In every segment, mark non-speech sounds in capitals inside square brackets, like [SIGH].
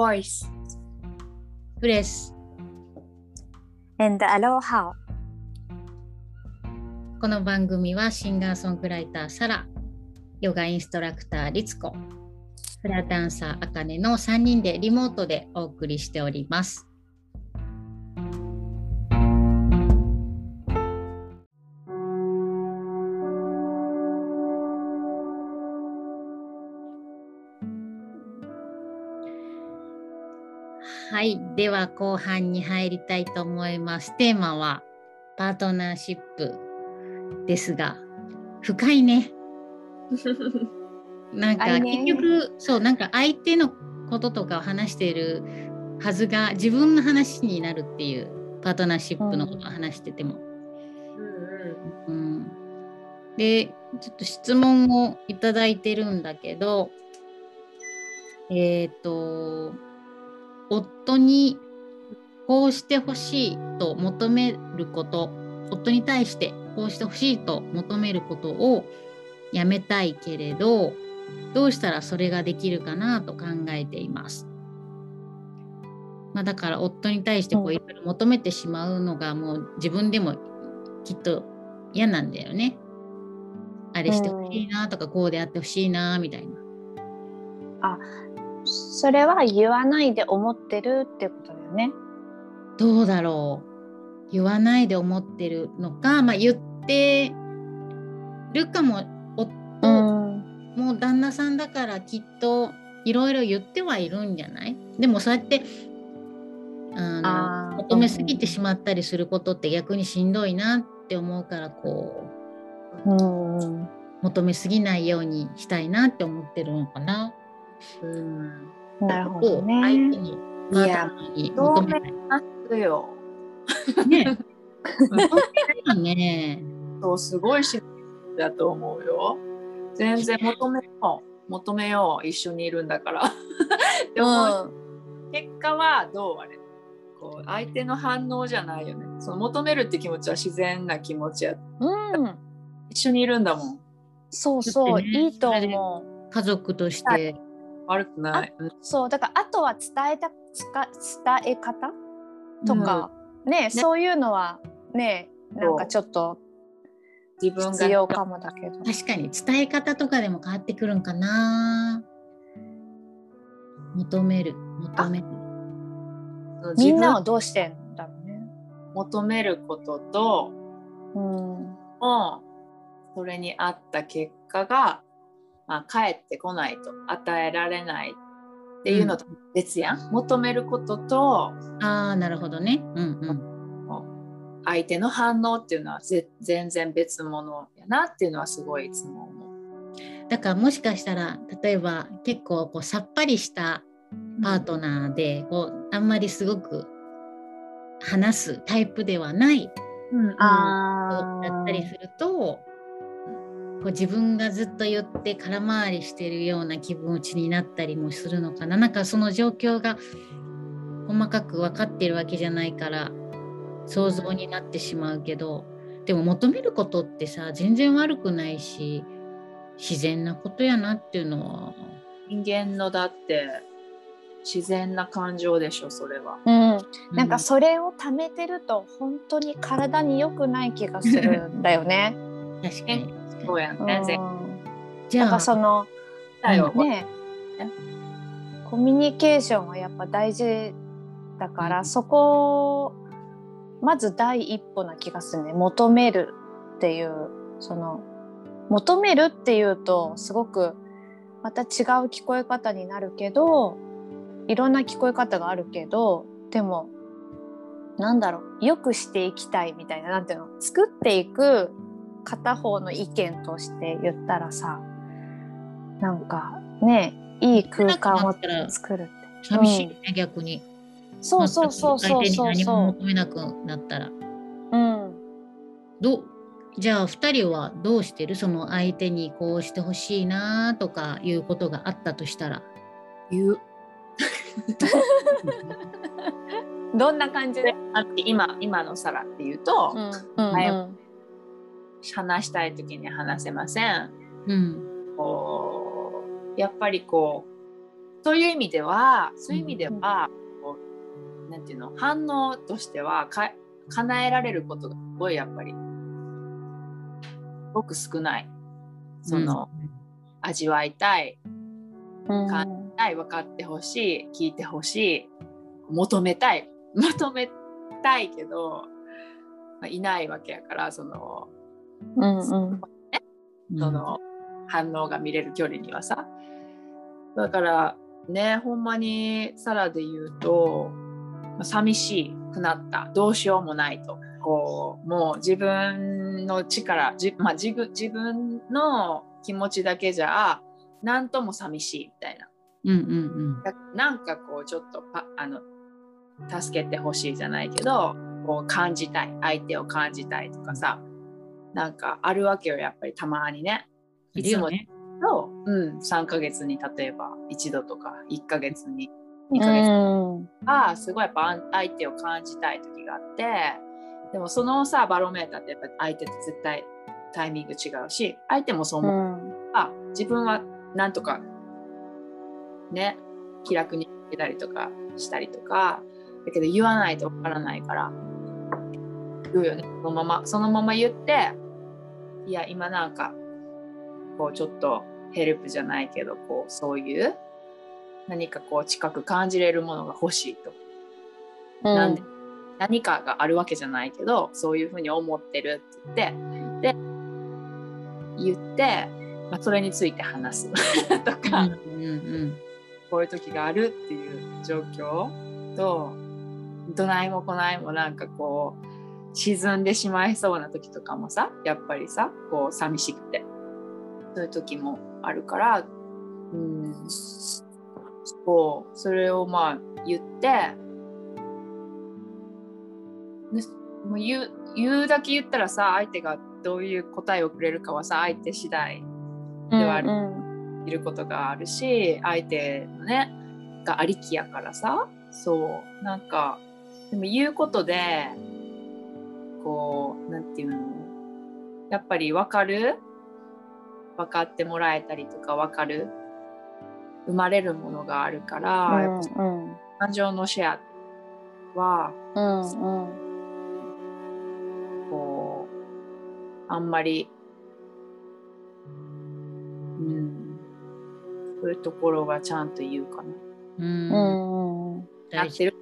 voice. ス and aloha. この番組はシンガーソングライターサラヨガインストラクターリツコフラダンサーあかねの3人でリモートでお送りしております。はい、では後半に入りたいと思います。テーマはパートナーシップですが、深いね。[LAUGHS] なんか結局そうなんか相手のこととかを話しているはずが自分の話になるっていうパートナーシップのことを話してても。うん、でちょっと質問をいただいてるんだけどえっ、と夫にこうしてほしいと求めること夫に対してこうしてほしいと求めることをやめたいけれどどうしたらそれができるかなと考えています。まあ、だから夫に対してこううんいろいろ求めてしまうのがもう自分でもきっと嫌なんだよね。あれしてほしいなとかこうであってほしいなみたいな。それは言わないで思ってるってことだよね。どうだろう言わないで思ってるのか、まあ、言ってるかも夫、ん。もう旦那さんだからきっといろいろ言ってはいるんじゃない？でもそうやってあ求めすぎてしまったりすることって逆にしんどいなって思うからこうん。う求めすぎないようにしたいなって思ってるのかな。うん。なるほど相手ね。にパートナーに求め。ますよ。ね。ね。そう、すごいしだと思うよ。全然求めよう。求めよう。一緒にいるんだから。[LAUGHS] でも、結果はどうあれこう相手の反応じゃないよね。その求めるって気持ちは自然な気持ちや。うん。うん。一緒にいるんだもん。そうそう、ねいいと思う。家族として。悪くない。うんそうだからあとは伝えたつか伝え方？とか、ねそういうのはねなんかちょっと自分が必要かもだけど。確かに伝え方とかでも変わってくるんかな。求める、求める。みんなはどうしてんだろうね。求めることとうん。もそれに合った結果が、まあ、返ってこないと与えられないっていうのと別やん、求めることとああ、なるほどね。うんうん。相手の反応っていうのはぜ全然別物やなっていうのはすごいいつも思う。だからもしかしたら、例えば結構こうさっぱりしたパートナーで、こうあんまりすごく話すタイプではないうんあだったりすると、こう自分がずっと言って空回りしてるような気持ちになったりもするのかな。なんかその状況が細かく分かってるわけじゃないから想像になってしまうけどでも求めることってさ全然悪くないし自然なことやなっていうのは。人間のだって自然な感情でしょそれは。うん、なんかそれを貯めてると本当に体に良くない気がするんだよね。うん。確かにそうやね。絶じゃあなんかその対よ。ねコミュニケーションはやっぱ大事だから、うん。そこまず第一歩な気がするね。求めるっていうその求めるっていうとすごくまた違う聞こえ方になるけどいろんな聞こえ方があるけどでもなんだろう。よくしていきたいみたいななんていうの？作っていく片方の意見として言ったらさなんかねいい空間を作るって。寂しいね、逆にそうそうそうそうそう相手に何もそ求めなくなったらう。うん。どうじゃあ2人はどうしてる？その相手にこうしてほしいなとかいうことがあったとしたら言う。[LAUGHS] どんな感じで？あって今今のサラっていうと、うんうんはいうん話したい時に話せません。うん。こうやっぱりこうそういう意味ではそういう意味では、こうなんていうの反応としてはか叶えられることがすごいやっぱりすごく少ない。その、味わいたい感じたい分かってほしい聞いてほしい求めたい。求めたいけど、まあ、いないわけやからその,、うんうん。その反応が見れる距離にはさ。だからねほんまにサラで言うとまあ寂しくなった。どうしようもないと。こうもう自分の力じ、まあ、自分自分の気持ちだけじゃ何とも寂しいみたいな。うんうん。だなんかこうちょっとパあの助けてほしいじゃないけどこう感じたい。相手を感じたいとかさなんかあるわけよやっぱりたまにね。いるよね。と、うん、3ヶ月に例えば1度とか1ヶ月に。2うヶ月ん。がすごいやっぱ相手を感じたい時があってでもそのさバロメーターってやっぱ相手と絶対タイミング違うし相手もそうう思う、ん。あ自分はなんとかね気楽に言たりとかしたりとかだけど言わないとわからないから言うよね。そのままそのまま言っていや今なんかこうちょっとヘルプじゃないけどこうそういう何かこう近く感じれるものが欲しいと。なんで何かがあるわけじゃないけどそういうふうに思ってるって言ってで言って、まあ、それについて話す。[LAUGHS] とうん。か、うんうん。こういう時があるっていう状況とどないもこないもなんかこう沈んでしまいそうな時とかもさやっぱりさこう寂しくて。そういう時もあるからうん。そう。それをまあ言ってでもう言う言うだけ言ったらさ相手がどういう答えをくれるかはさ相手次第ではあるいることがあるし相手のねがありきやからさ。そう。なんかでも言うことでこうなんていうの？やっぱり分かる？分かってもらえたりとか分かる？生まれるものがあるから、やっぱうん感情のシェアはうんうんこうあんまりうんそういうところはちゃんと言うかな。うん。うんうん大事やって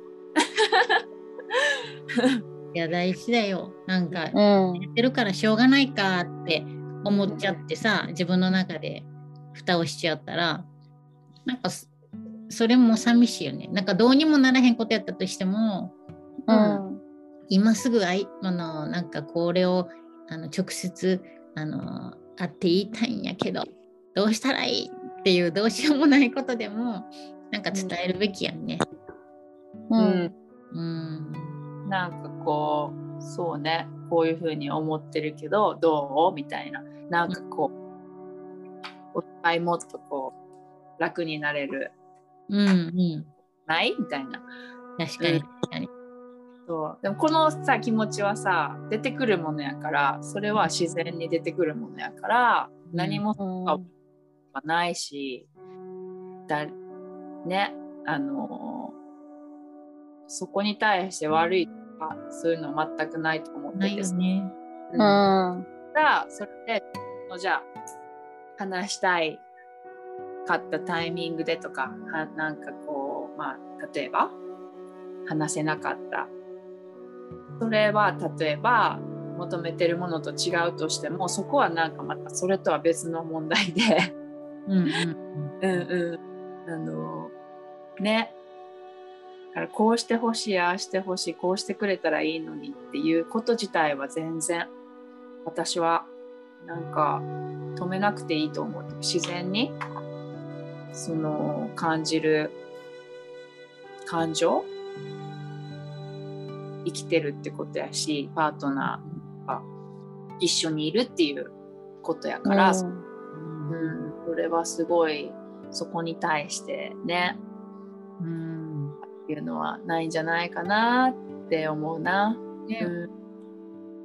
る？[LAUGHS] いや大事だよ。なんかうん。やってるからしょうがないかって思っちゃってさ自分の中で蓋をしちゃったらなんかそそれも寂しいよね。なんかどうにもならへんことやったとしてもうん。今すぐあいあのなんかこれをあの直接あの会って言いたいんやけどどうしたらいいっていうどうしようもないことでもなんか伝えるべきやんね。ううんん。うんなんかこうそうねこういうふうに思ってるけどどう？みたいな。なんかこうお互いもっとこう楽になれる。うんうん。ない？みたいな。確かにうん。確かに。そう。でもこのさ気持ちはさ出てくるものやからそれは自然に出てくるものやから何もうんはないし、だねあのそこに対して悪いとかそういうのは全くないと思ってないてよね。うん。うん。がそれでじゃあ話したいかったタイミングでとかはなんかこうまあ例えば話せなかった。それは例えば求めてるものと違うとしてもそこはなんかまたそれとは別の問題で。うんうん。うんうん。あのねだからこうしてほしいああしてほしいこうしてくれたらいいのにっていうこと自体は全然私はなんか止めなくていいと思う自然にその感じる感情生きてるってことやしパートナーが一緒にいるっていうことやから、うん。うん、それはすごいそこに対してね。うんっていうのはないんじゃないかなって思うな。ね。うん。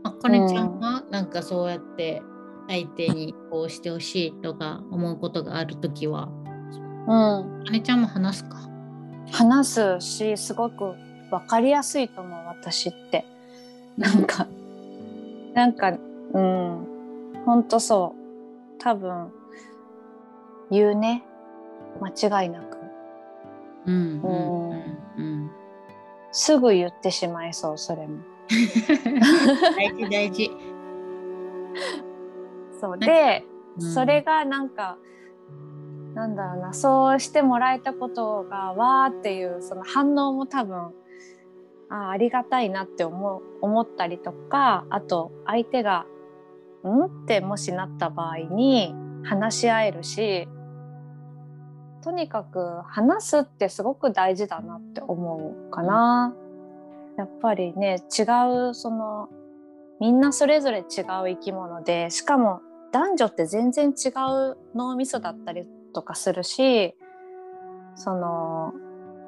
あかねちゃんはなんかそうやって相手にこうしてほしいとか思うことがあるときは。うん、姉ちゃんも話すか？話すしすごく分かりやすいと思う私って。なんかなんかうん。ほんとそう。多分言うね。間違いなく。うんうんうん。うん。すぐ言ってしまいそうそれも大事大事。そうで、うんそれがなんかなんだろうなそうしてもらえたことがわーっていうその反応も多分あありがたいなって思う思ったりとかあと相手が「ん?」ってもしなった場合に話し合えるしとにかく話すってすごく大事だなって思うかな。やっぱりね違うそのみんなそれぞれ違う生き物でしかも男女って全然違う脳みそだったりとかするしその、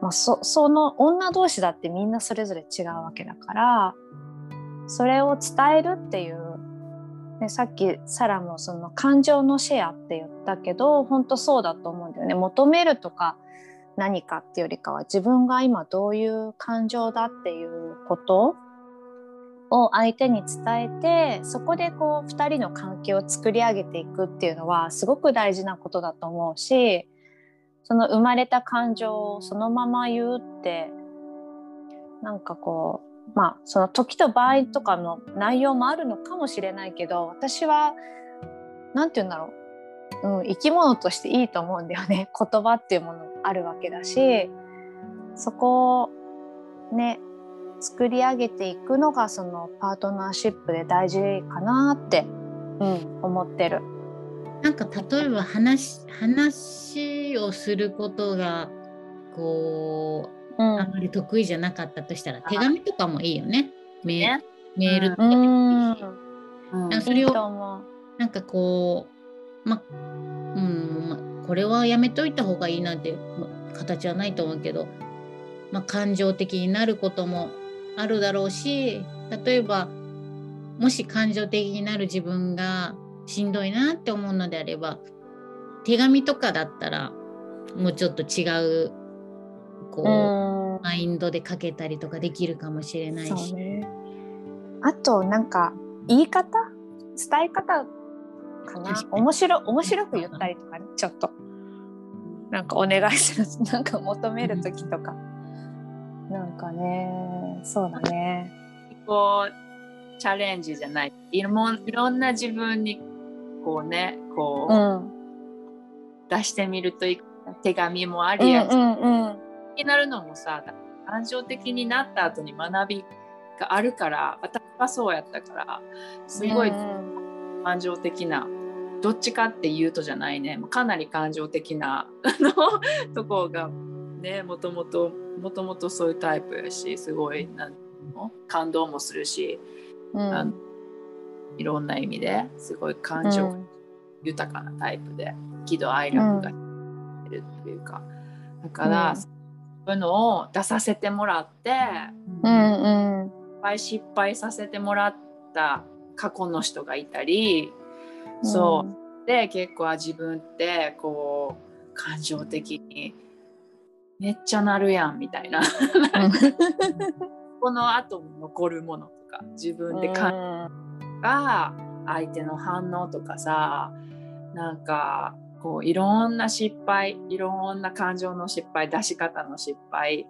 まあ、そその女同士だってみんなそれぞれ違うわけだからそれを伝えるっていう、ね、さっきサラもその感情のシェアって言ったけど本当そうだと思うんだよね。求めるとか何かっていうよりかは自分が今どういう感情だっていうことを相手に伝えてそこでこう2人の関係を作り上げていくっていうのはすごく大事なことだと思うしその生まれた感情をそのまま言うってなんかこうまあその時と場合とかの内容もあるのかもしれないけど私は何て言うんだろう、うん、生き物としていいと思うんだよね [LAUGHS] 言葉っていうものあるわけだしそこをね作り上げていくのがそのパートナーシップで大事かなって、うん、思ってる。なんか例えば話話をすることがこううん。あんまり得意じゃなかったとしたら手紙とかもいいよね。メール。とかうでもいん。いしうん。それを。なんかこうまうんまこれはやめといた方がいいなんてま形はないと思うけど、まあ、感情的になることもあるだろうし例えばもし感情的になる自分がしんどいなって思うのであれば手紙とかだったらもうちょっと違うこう、うん。マインドで書けたりとかできるかもしれないし。ね。あとなんか言い方伝え方かな？面白面白く言ったりとかねちょっと。なんかお願いす。るなんか求める時とか。なんかねそうだね。こうチャレンジじゃない。いろいろんな自分にこうねこう、うん。出してみるといい手紙もあうんりや、うんうんになるのもさ感情的になった後に学びがあるから私はそうやったからすごいうん感情的な、どっちかっていうとじゃないね。かなり感情的なとこがねもともともともとそういうタイプやしすごいなん感動もするし、うん。あのいろんな意味ですごい感情豊かなタイプで喜怒哀楽がいるっていうか、だから、うんいうのを出させてもらっていっうんうんぱい失敗させてもらった過去の人がいたり、そう。で結構あ自分ってこう感情的にめっちゃなるやんみたいな。この後も残るものとか自分で感うんが相手の反応とかさなんかこういろんな失敗いろんな感情の失敗出し方の失敗。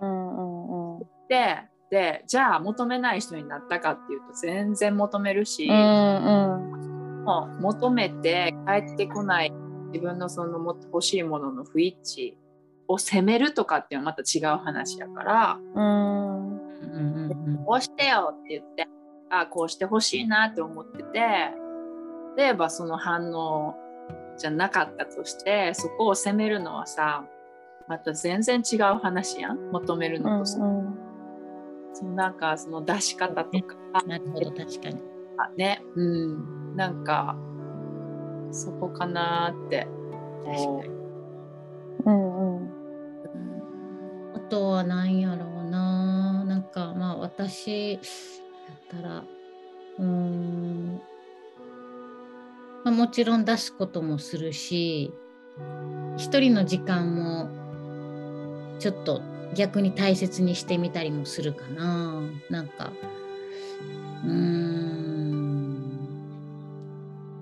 うんうんうん。ででじゃあ求めない人になったかっていうと全然求めるし、うんうん。もう求めて帰ってこない自分のそのも欲しいものの不一致を責めるとかっていうのはまた違う話やから。うん。うんうんうん。こうしてよって言ってあこうしてほしいなって思ってて例えばその反応じゃなかったとしてそこを責めるのはさまた全然違う話やん。求めるのとさ、そのなんかその出し方とか。なるほど確かに。ね。うん。なんかそこかなって。こう。うんうん。うんあとは何やろうな。なんかまあ私だったらうーん、まあ、もちろん出すこともするし一人の時間もちょっと逆に大切にしてみたりもするかな。なんかうーん。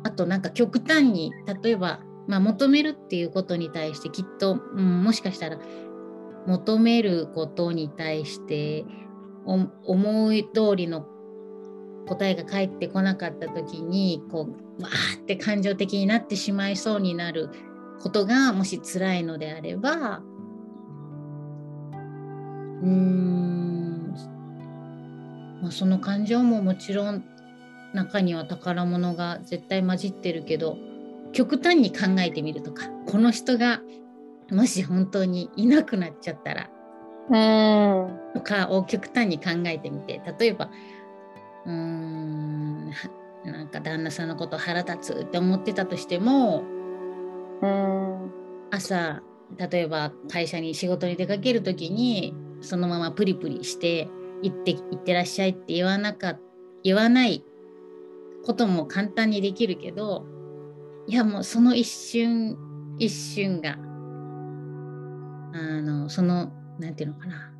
あとなんか極端に例えば、まあ、求めるっていうことに対してきっと、うん、もしかしたら求めることに対して思い通りの答えが返ってこなかった時にこうわーって感情的になってしまいそうになることがもし辛いのであればうーん、まあ、その感情ももちろん中には宝物が絶対混じってるけど極端に考えてみるとかこの人がもし本当にいなくなっちゃったらうん。とかを極端に考えてみて例えばうーんなんか旦那さんのこと腹立つって思ってたとしてもうん。朝例えば会社に仕事に出かける時にそのままプリプリして行って行ってらっしゃいって言わなか言わないことも簡単にできるけどいやもうその一瞬一瞬があのそのなんていうのかな。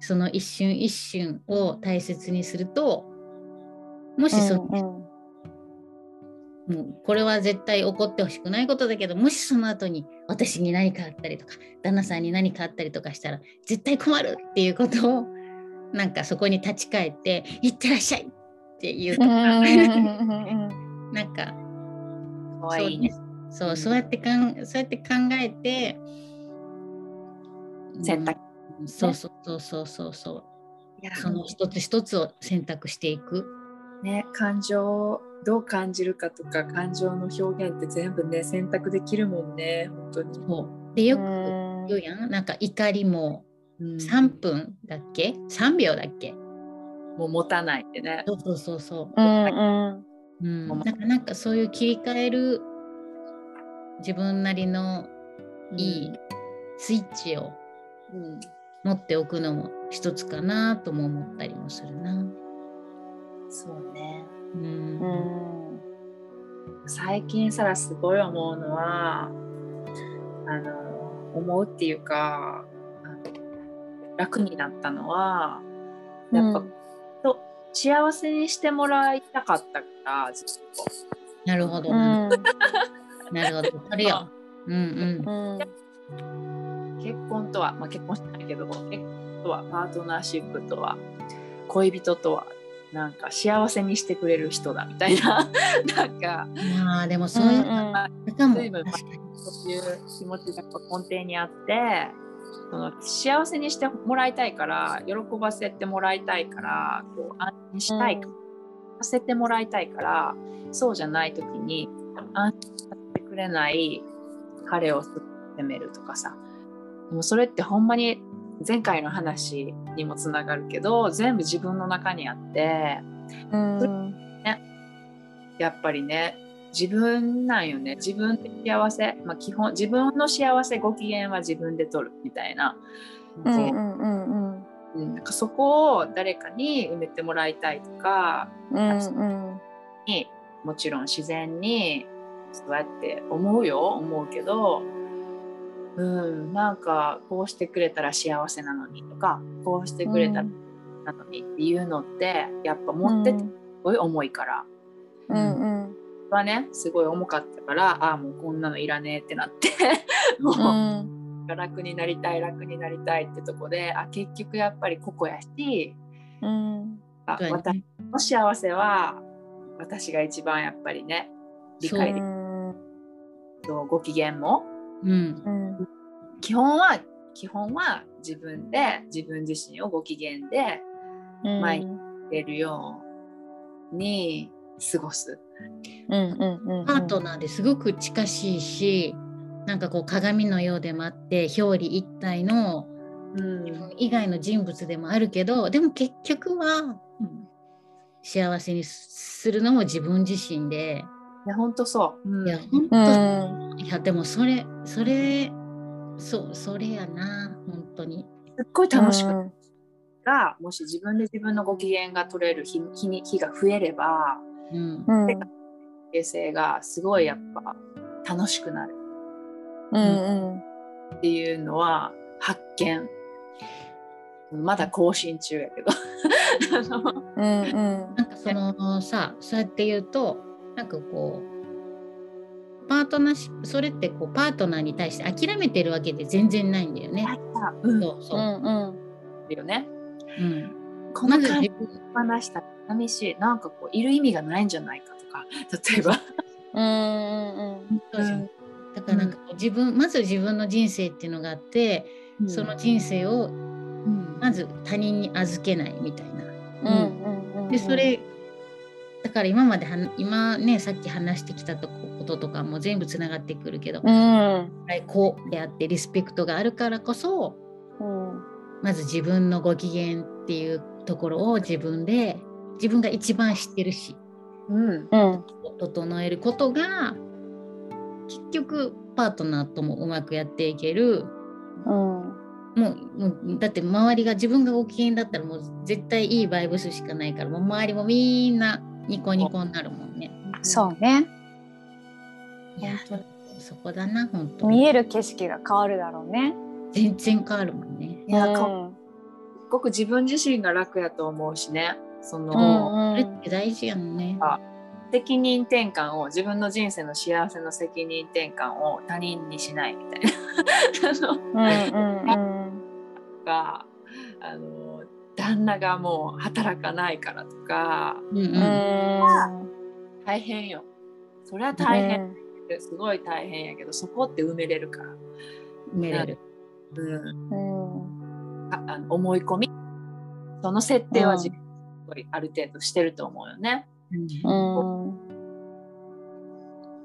その一瞬一瞬を大切にするともしその、うんもうこれは絶対起こってほしくないことだけどもしその後に私に何かあったりとか旦那さんに何かあったりとかしたら絶対困るっていうことをなんかそこに立ち返って「いってらっしゃい!」って言うとうか、ん。なんかかわいいね。そうそうやってかんそうやって考えて選択うん。そうそうそうそうそうその一つ一つを選択していく。ね、感情をどう感じるかとか感情の表現って全部ね選択できるもんね本当に。そう。でよくうん。言うやん。なんか怒りもうん。3分だっけ？3秒だっけ？もう持たないってね。そうそうそうそう。うんうん。うん、うんなんかなんかそういう切り替える自分なりのいいスイッチをうん。持っておくのも一つかなとも思ったりもするな。そうね。うんうん最近さらすごい思うのはあの思うっていうか楽になったのはやっぱ、うんと幸せにしてもらいたかったからずっと。なるほど、うん [LAUGHS] なるほど。それよ。[LAUGHS] うんうん結婚とは、まあ、結婚してないけど結婚とはパートナーシップとは恋人とはなんか幸せにしてくれる人だみたいな [LAUGHS] なんかうん。まあでもそういうのかも。随分そういう気持ちが根底にあってその幸せにしてもらいたいから喜ばせてもらいたいからこう安心したい、うんさせてもらいたいからそうじゃない時に安心させてくれない彼を責めるとかさでもそれってほんまに前回の話にもつながるけど全部自分の中にあってうん。やっぱりね自分なんよね。自分で幸せ、まあ、基本自分の幸せご機嫌は自分で取るみたいな,、うんうんうんうん。うんなんかそこを誰かに埋めてもらいたいとかうんうん。にもちろん自然にそうやって思うよ思うけどうんなんかこうしてくれたら幸せなのにとかこうしてくれたらなのにっていうのってやっぱ持っててすごい重いから。うんうん。はねすごい重かったからああもうこんなのいらねえってなってもう、うん [LAUGHS] 楽になりたい楽になりたいってとこであ結局やっぱりここやしうん。あ私の幸せは私が一番やっぱりね理解できる。とご機嫌もうん。うん基本は基本は自分で自分自身をご機嫌でうん毎出るように過ごす。うんうんうんパートナーですごく近しいし、なんかこう鏡のようでもあって表裏一体のうん以外の人物でもあるけど、でも結局は幸せにするのも自分自身で、いや本当そう。うん。いや本う当、ん。いやでもそれそれそうそれやな本当に。すっごい楽しくがもし自分で自分のご機嫌が取れる日日に日が増えればうん。うん。形成がすごいやっぱ楽しくなる。うんっていうのは発見。まだ更新中やけど。うん。なんかそのさそうやって言うとなんかこうパートナーシップそれってこうパートナーに対して諦めてるわけで全然ないんだよね。う。ん。そうそう。う。んうん。よね。うん。この感じ話したら寂しい。なんかこういる意味がないんじゃないかとか例えば、うんそうじゃんだからなんか自分まず自分の人生っていうのがあって、その人生をうん。まず他人に預けないみたいな。うんうん。でそれだから今までは今ねさっき話してきたとこととかも全部つながってくるけど、うん。こうであってリスペクトがあるからこそうん。まず自分のご機嫌っていうところを自分で自分が一番知ってるしうん。うん。整えることが結局パートナーともうまくやっていける。うん。もうもうだって周りが自分がご機嫌だったらもう絶対いいバイブスしかないからもう周りもみんなニコニコになるもんね。そうね。いやそこだな本当に。見える景色が変わるだろうね。全然変わるもんね。いやうん。こすごく自分自身が楽やと思うしね。その、うんそれって大事やんね。責任転換を自分の人生の幸せの責任転換を他人にしないみたいな。[LAUGHS] あのうんうん。[LAUGHS] があの旦那がもう働かないからとかうんうん。うん大変よ。それは大変。ってすごい大変やけどそこって埋めれるから、埋めれる。うん、うん。ああの思い込み。その設定は自分ある程度してると思うよね。うん。も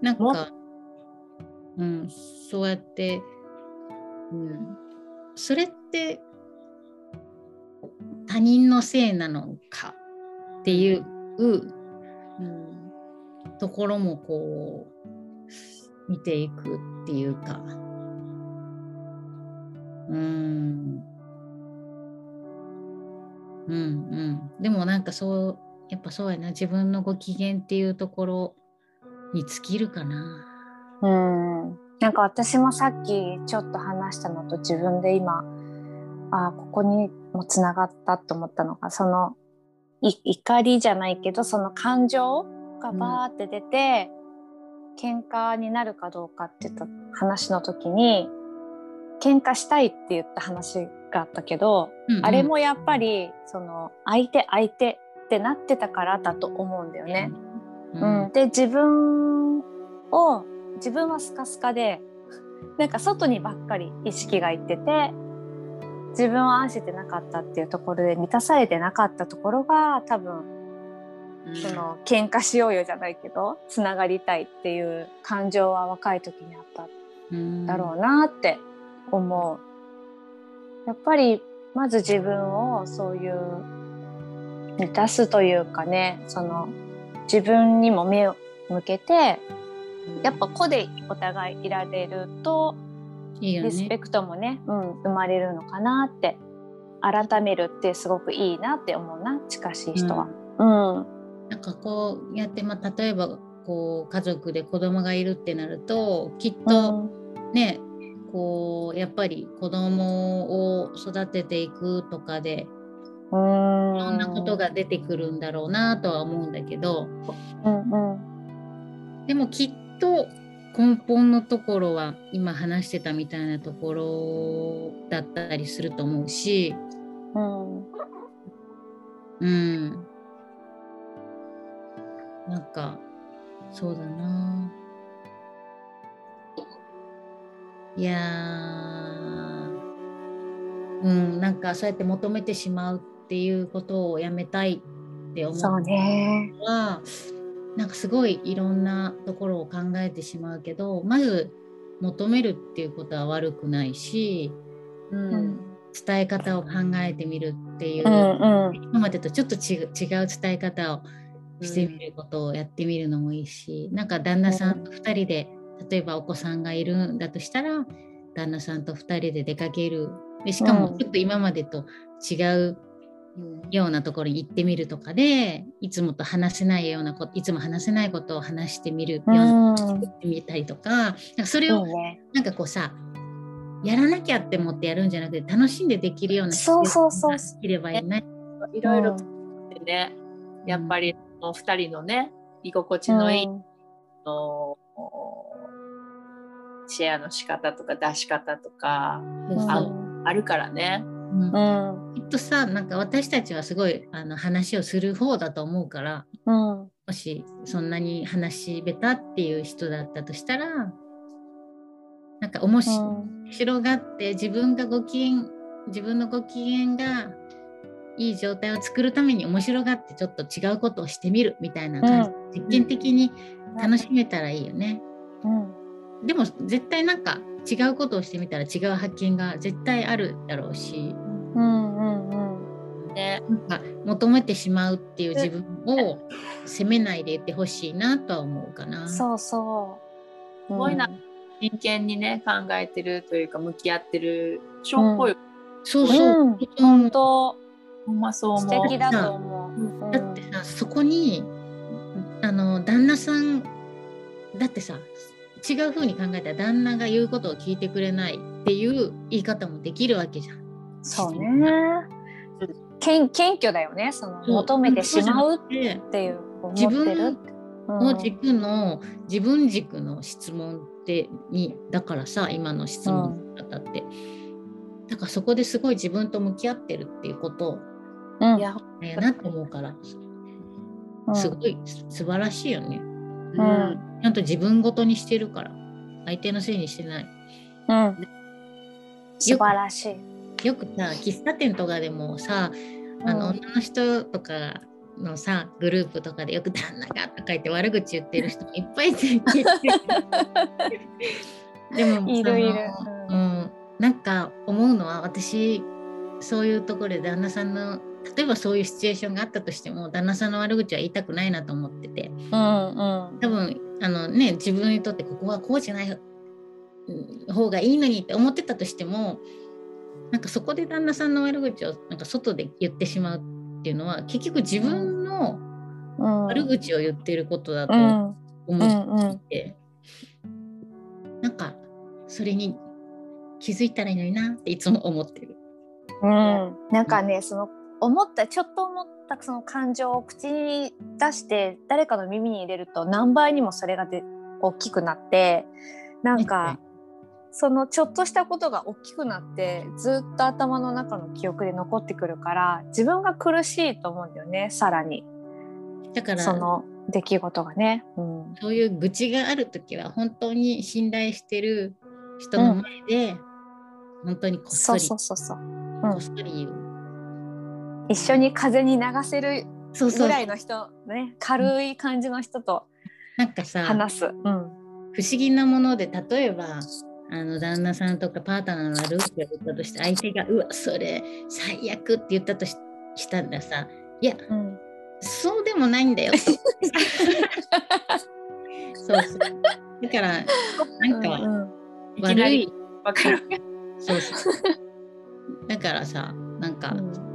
なんか、うん、そうやって、うん。それって他人のせいなのかっていううんところもこう見ていくっていうか、うん、うんうん。でもなんかそう、やっぱそうやな、自分のご機嫌っていうところに尽きるかな。うんなんか私もさっきちょっと話したのと自分で今あここにもつながったと思ったのがそのい怒りじゃないけどその感情がバーって出て、喧嘩になるかどうかって言った話の時に喧嘩したいって言った話があったけど、うんうん。あれもやっぱりその相手相手ってなってたからだと思うんだよね。うん。うん、で自分を自分はスカスカでなんか外にばっかり意識がいってて自分を愛してなかったっていうところで満たされてなかったところが多分その喧嘩しようよじゃないけどつながりたいっていう感情は若い時にあったんだろうなって思う。やっぱりまず自分をそういう満たすというかねその自分にも目を向けてやっぱ子でお互いいられるといいよね。リスペクトもね、うん、生まれるのかなって改めるってすごくいいなって思うな近しい人は。うん。なんかこうやって、まあ、例えばこう家族で子供がいるってなるときっとね、こうやっぱり子供を育てていくとかでうん。いろんなことが出てくるんだろうなとは思うんだけどうんうん。でもきっと根本のところは今話してたみたいなところだったりすると思うし、うんうん。なんか、そうだな。いや、うん、なんかそうやって求めてしまうっていうことをやめたいって思うそうね。のは、なんかすごいいろんなところを考えてしまうけど、まず求めるっていうことは悪くないし、うん。伝え方を考えてみるっていう、うんうん。今までとちょっと違う伝え方をしてみることをやってみるのもいいし、なんか旦那さんと2人で例えばお子さんがいるんだとしたら旦那さんと2人で出かける。でしかもうん。ちょっと今までと違うようなところに行ってみるとかでいつもと話せないようなこといつも話せないことを話してみるようなてみたりとかなんかそれをなんかこうさやらなきゃって思ってやるんじゃなくて楽しんでできるようなそうそうそう。できればいいね。いろいろね、やっぱりお二人のね居心地のいい、うん。のシェアの仕方とか出し方とかそうああるからね。うんうん。きっとさなんか私たちはすごいあの話をする方だと思うからうん。もしそんなに話下手っていう人だったとしたらなんか面白白がって自分がご機嫌自分のご機嫌がいい状態を作るために面白がってちょっと違うことをしてみるみたいな感じ、実験的に楽しめたらいいよね。うん。でも絶対なんか違うことをしてみたら違う発見が絶対あるだろうし。うんうんうんね。なんか求めてしまうっていう自分を責めないでいてほしいなとは思うかな。そうそう。すごいな。真剣にね考えてるというか向き合ってる証拠よ、そうそう、うん、本当ほんまそう思う。素敵だと思う。うん。だってさそこにあの旦那さんだってさ違う風に考えたら旦那が言うことを聞いてくれないっていう言い方もできるわけじゃん。そうね。謙謙虚だよね。その求めてしまうっでていう自分る。の軸の自分軸の質問ってにだからさ今の質問の方って、だからそこですごい自分と向き合ってるっていうことうんいや、やなと思うからうんすごい素晴らしいよね。うんちゃんと自分ごとにしてるから相手のせいにしてない。うん。素晴らしい。よくさ喫茶店とかでもさあの、うん女の人とかのさグループとかでよく旦那がとか言って悪口言ってる人もいっぱいいて [LAUGHS] でもいるいるうん、なんか思うのは私そういうところで旦那さんの例えばそういうシチュエーションがあったとしても旦那さんの悪口は言いたくないなと思っててうんうん。多分あのね自分にとってここはこうじゃないうん方がいいのにって思ってたとしてもなんかそこで旦那さんの悪口をなんか外で言ってしまうっていうのは結局自分のうん悪口を言ってることだとうんうん思っていて、なんかそれに気づいたらいいのになっていつも思ってる。うん、なんかねその思ったちょっと思ったその感情を口に出して誰かの耳に入れると何倍にもそれがで大きくなってなんかそのちょっとしたことが大きくなってずっと頭の中の記憶で残ってくるから自分が苦しいと思うんだよねさらに。だからその出来事がね。うん。そういう愚痴がある時は本当に信頼してる人の前で、本当にこっそり。こっそり言う。一緒に風に流せるそうそう。ぐらいの人ね軽い感じの人となんかさ話す。うん。不思議なもので例えばあの旦那さんとかパートナーの悪口を言ったとして相手が「うわそれ最悪」って言ったとししたんださ「いやうん。そうでもないんだよ」とそうそう。だからなんかうん悪い。わかる。そうそう。だからさなんかうん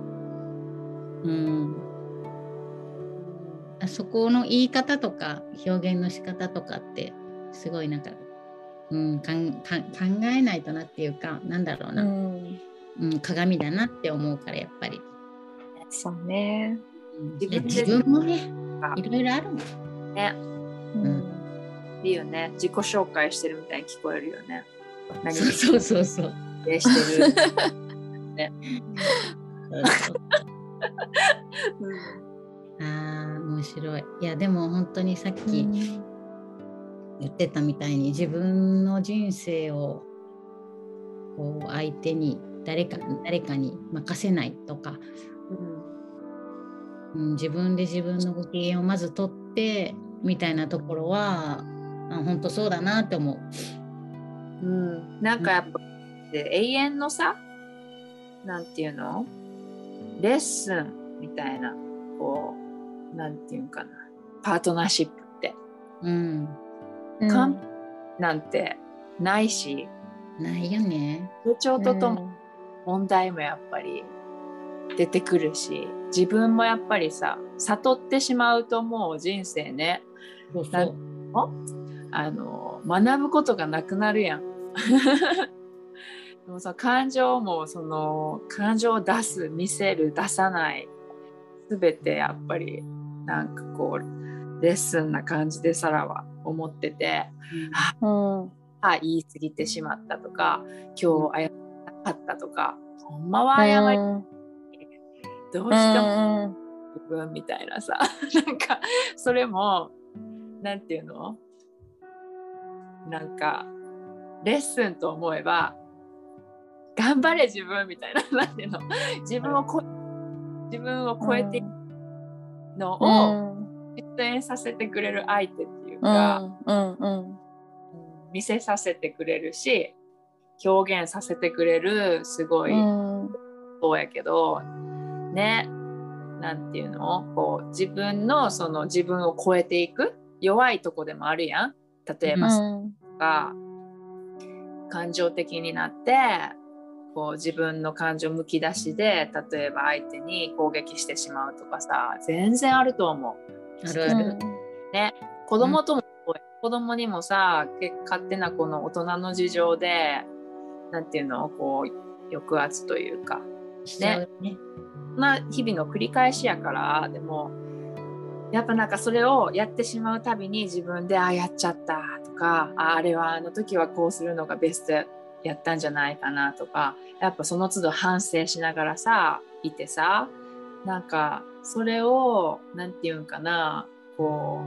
あそこの言い方とか表現の仕方とかってすごいなんか、うん、かんかん考えないとなっていうかなんだろうな、うん。うん鏡だなって思うからやっぱり、そうね。うん。自分で自分もねあいろいろあるもん。ね、うん。いいよね。自己紹介してるみたいに聞こえるよね。何そうそうそうそう。で [LAUGHS] してる。[LAUGHS] そあー面白い。いやでも本当にさっき言ってたみたいに自分の人生をこう相手に誰か誰かに任せないとか、うん、自分で自分のご機嫌をまず取ってみたいなところはあ本当そうだなって思う。うん、なんかやっぱ、で永遠のさなんていうの？レッスンみたいなこうなんていうんかな。パートナーシップって。うん、うんかん。なんてないし。ないよね。成長ととも問題もやっぱり出てくるし。自分もやっぱりさ悟ってしまうともう人生ねそうそう。あの学ぶことがなくなるやん。でもさ感情もその感情を出す見せる出さない全てやっぱりなんかこうレッスンな感じでサラは思ってて、うん。あ言い過ぎてしまったとか今日謝らなかったとかほんまは謝りうんどうしても自分みたいなさ [LAUGHS] なんかそれもなんていうの？なんかレッスンと思えば頑張れ自分みたいな [LAUGHS] なんていうの？自分を超え自分を超えていくのを実演させてくれる相手っていうか、見せさせてくれるし表現させてくれるすごいうん。そうやけどね。なんていうの？こう自分のその自分を超えていく弱いとこでもあるやん。例えばうん。が感情的になってこう自分の感情むき出しで例えば相手に攻撃してしまうとかさ全然あると思う。あるある。ね子供ともそうや、子供にもさけ勝手なこの大人の事情でなんていうのこう抑圧というかね。まあ日々の繰り返しやからでもやっぱなんかそれをやってしまうたびに自分でああやっちゃったとかああれはあの時はこうするのがベストやったんじゃないかなとかやっぱその都度反省しながらさいてさなんかそれを何て言うんかなこ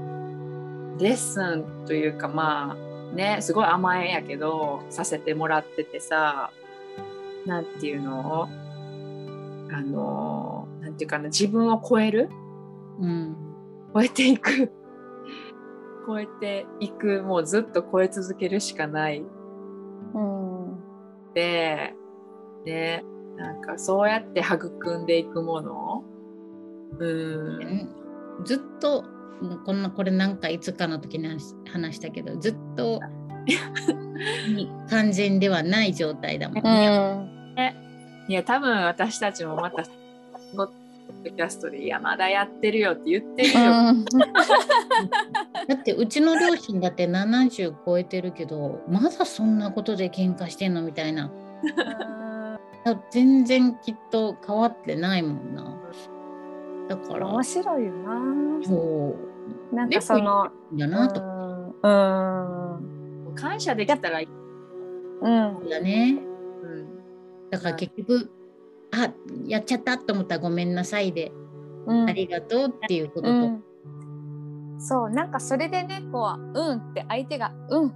うレッスンというかまあねすごい甘えやけどさせてもらっててさなんていうのあのなんていうかな自分を超えるうん。超えていく超えていくもうずっと超え続けるしかないうんでねなんかそうやって育んでいくもの？うん。ずっともうこんなこれなんかいつかの時に話話したけどずっとに完全ではない状態だもんうね。んいや多分私たちもまたポッドキャストで「いやまだやってるよ」って言ってるよ、[LAUGHS] だってうちの両親だって70超えてるけどまだそんなことで喧嘩してんのみたいな。だ全然きっと変わってないもんな。だから。面白いよな。そう。なんかその、だなと。うん、感謝できたらいい、うん、だね。うん、だから結局、あやっちゃったと思ったらごめんなさいで、うん。ありがとうっていうことと、うん、そうなんかそれでねこう「うん」って相手が「うん」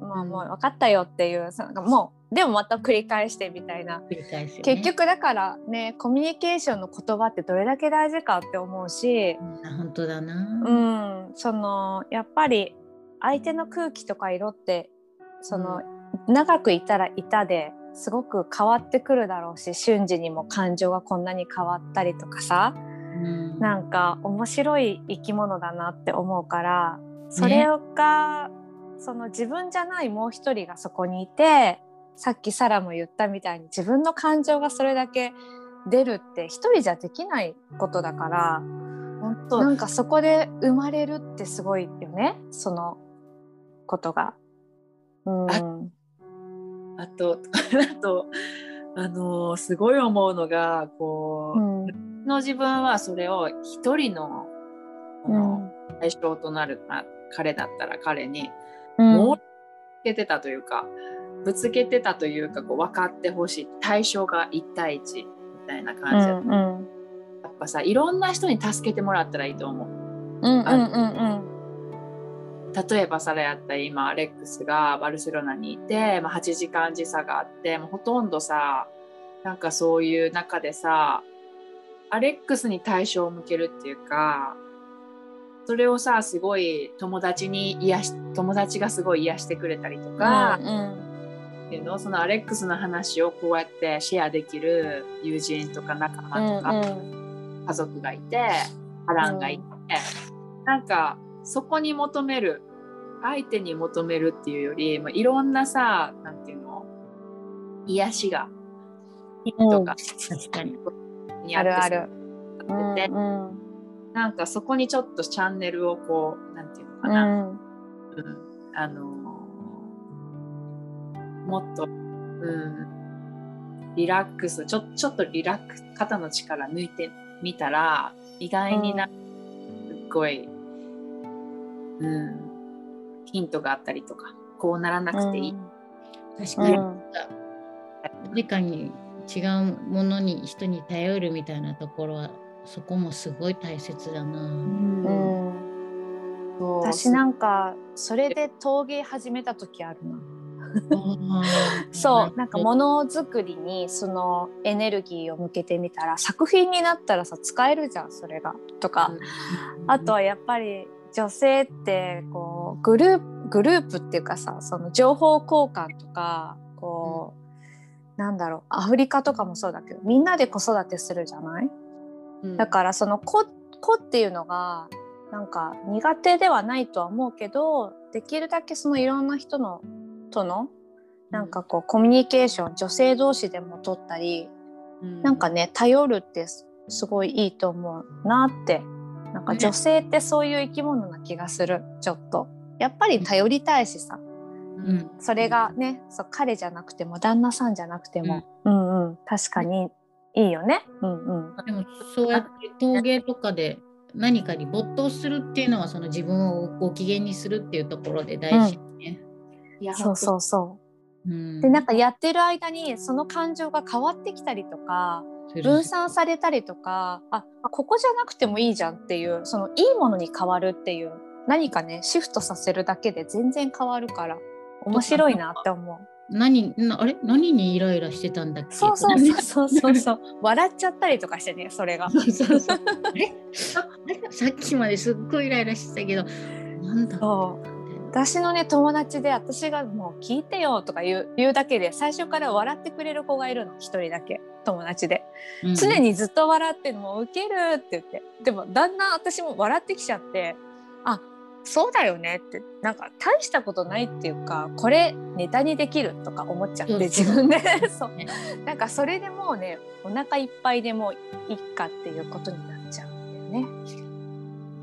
まあもう分かったよっていうそのもうでもまた繰り返してみたいな。繰り返すよね。結局だからねコミュニケーションの言葉ってどれだけ大事かって思うし、あ本当だうな。ん、そのやっぱり相手の空気とか色ってその、長くいたらいたですごく変わってくるだろうし瞬時にも感情がこんなに変わったりとかさ。うん。なんか面白い生き物だなって思うからそれが、その自分じゃないもう一人がそこにいてさっきサラも言ったみたいに自分の感情がそれだけ出るって一人じゃできないことだから本当。なんかそこで生まれるってすごいよねそのことが。うん、あとあと [LAUGHS] あのすごい思うのがこう、うん。の自分はそれを一人ののん。対象となる、あ彼だったら彼にうん。もうけてたというかぶつけてたというかこう分かってほしい。対象が1対1みたいなう感じで、んうん。やっぱさいろんな人に助けてもらったらいいと思う。うんうんうん例えばそれやったら今アレックスがバルセロナにいて、まあ、8時間時差があってもうほとんどさなんかそういう中でさアレックスに対象を向けるっていうかそれをさすごい友達に癒し友達がすごい癒してくれたりとか、っていうのそのアレックスの話をこうやってシェアできる友人とか仲間とか、家族がいて波乱がいて、なんかそこに求める相手に求めるっていうより、まあ、いろんなさなんていうの？癒しがとか。確かに。にあるある。で、うんなんかそこにちょっとチャンネルをこうなんていうのかな、うん。うん。あのもっと、うん、リラックスちょちょっとリラックス肩の力抜いてみたら意外にな、すっごい、うん、ヒントがあったりとかこうならなくていい、確かに、うん。誰かに違うものに人に頼るみたいなところはそこもすごい大切だな。うん。私なんかそれで陶芸始めた時あるな。そう。なんか。ものづくりにそのエネルギーを向けてみたら作品になったらさ使えるじゃんそれが。とか、あとはやっぱり女性ってこうグループグループっていうかさその情報交換とかこう、なんだろうアフリカとかもそうだけどみんなで子育てするじゃない？うん。だからその子子っていうのがなんか苦手ではないとは思うけどできるだけそのいろんな人のとのなんかこうコミュニケーション女性同士でも取ったりうん。なんかね頼るってすすごいいいと思うなってなんかね女性ってそういう生き物な気がする。ちょっと。やっぱり頼りたいしさ。うん。それがねそう彼じゃなくても旦那さんじゃなくても、うん、うん確かにいいよね。うんうん。でもそうやって陶芸とかで何かに没頭するっていうのはその自分をご機嫌にするっていうところで大事ね。いやそうそうそう。うん。でなんかやってる間にその感情が変わってきたりとか分散されたりとかあここじゃなくてもいいじゃんっていうそのいいものに変わるっていう何かねシフトさせるだけで全然変わるから面白いなって思う。何なあれ？何にイライラしてたんだっけ？そうそうそうそうそう [LAUGHS] 笑っちゃったりとかしてねそれが。そうそ [LAUGHS] [LAUGHS] さっきまですっごいイライラしてたけどなんだそう私のね友達で私がもう聞いてよとか言う言うだけで最初から笑ってくれる子がいるの一人だけ。友達で。うん。常にずっと笑ってもうウケるって言って。でもだんだん私も笑ってきちゃってあそうだよねって。なんか大したことないっていうかこれネタにできるとか思っちゃって自分で。[LAUGHS] そう。ねなんかそれでもうねお腹いっぱいでもういっかっていうことになっちゃうんだよね。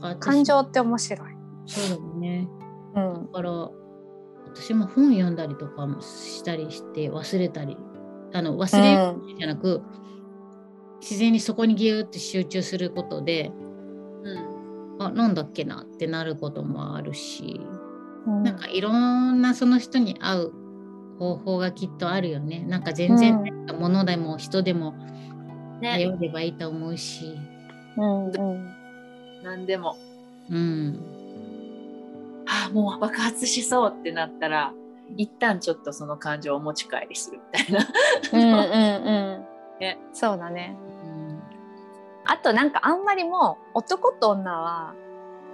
私感情って面白い、そうだよねうん。だから私も本読んだりとかもしたりして忘れたり。あの忘れるじゃなく、自然にそこにギューって集中することでうん。あなんだっけなってなることもあるし、うん。なんかいろんなその人に合う方法がきっとあるよね。なんか全然うんなんか物でも人でもね。頼ればいいと思うし、うんうん。何でも。うん、もう爆発しそうってなったら一旦ちょっとその感情を持ち帰りするみたいな。うんうんうん。[LAUGHS] ね。そうだね。うん。あとなんかあんまりもう男と女は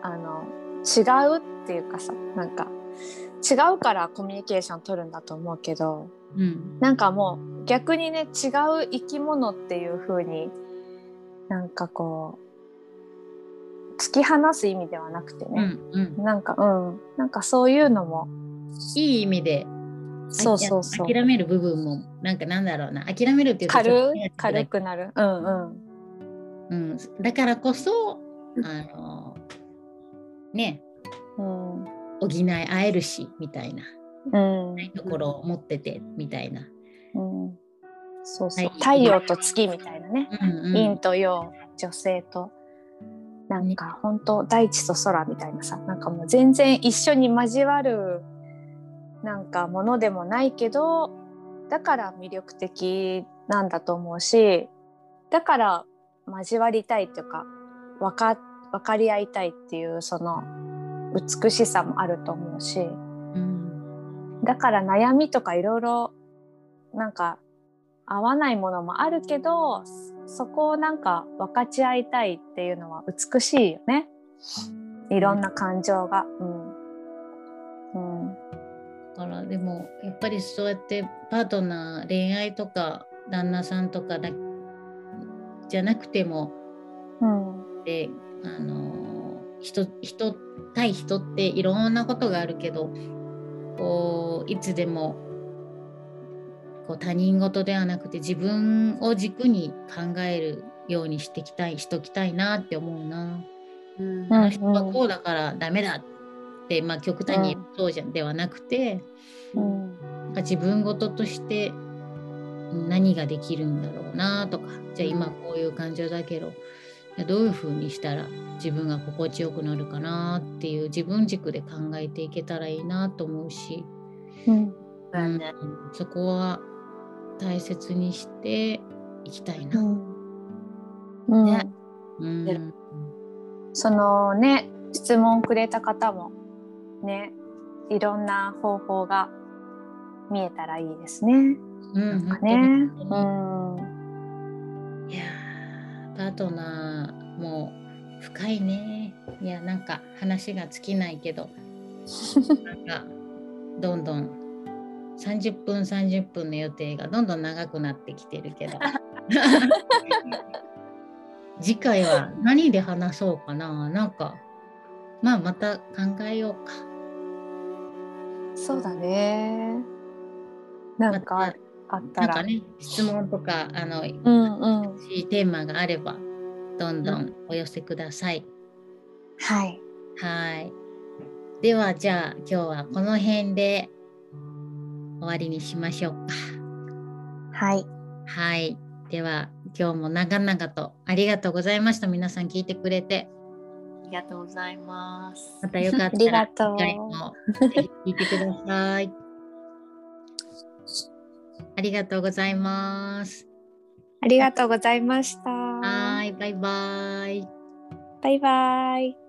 あの違うっていうかさなんか違うからコミュニケーション取るんだと思うけどうん。なんかもう逆にね違う生き物っていう風になんかこう突き放す意味ではなくてうね、んうん。なんかうん。なんかそういうのも。いい意味でそうそうそう。諦める部分もなんかなんだろうな。諦めるっていう軽軽くなる。うんうん。うん、だからこそあのね。うん。補い合えるしみたいな。うん。ところを持っててみたいな。うん。そうそう、はい。太陽と月みたいなね、うんうん。陰と陽女性となんか本当大地と空みたいなさなんかもう全然一緒に交わるなんかものでもないけどだから魅力的なんだと思うしだから交わりたいっていうか分か分かり合いたいっていうその美しさもあると思うしうん。だから悩みとかいろいろなんか合わないものもあるけどそこをなんか分かち合いたいっていうのは美しいよね。いろんな感情が。うん。うん。だからでもやっぱりそうやってパートナー恋愛とか旦那さんとかだじゃなくてもうん。であの人人対人っていろんなことがあるけどこういつでもこう他人事ではなくて自分を軸に考えるようにしてきたいしときたいなって思うな。うん。あの人はこうだからダメだって、まあ、極端にそうじゃんではなくて、うん。なんか自分事として何ができるんだろうなとかじゃあ今こういう感情だけどじゃあどういうふうにしたら自分が心地よくなるかなっていう自分軸で考えていけたらいいなと思うし、うん。うん。そこは大切にしていきたいな。うんねうんねそのね質問くれた方もねいろんな方法が見えたらいいですね。うんなんかね。うんいやーパートナーも深いね。いやなんか話が尽きないけど [LAUGHS] なんかどんどん30分30分の予定がどんどん長くなってきてるけど [LAUGHS] 次回は何で話そうかな？なんかまあまた考えようか。そうだね。なんかあったら。なんかね質問とかあのうんうん。テーマがあればどんどんお寄せください。はい。はい。ではじゃあ今日はこの辺で終わりにしましょうか。はい。はい。では今日も長々とありがとうございました。皆さん聞いてくれて。ありがとうございますまたよかったらありがとう次回もぜひ聞いてください。ありがとうございます。ありがとうございました。はい。バイバイ。バイバイ。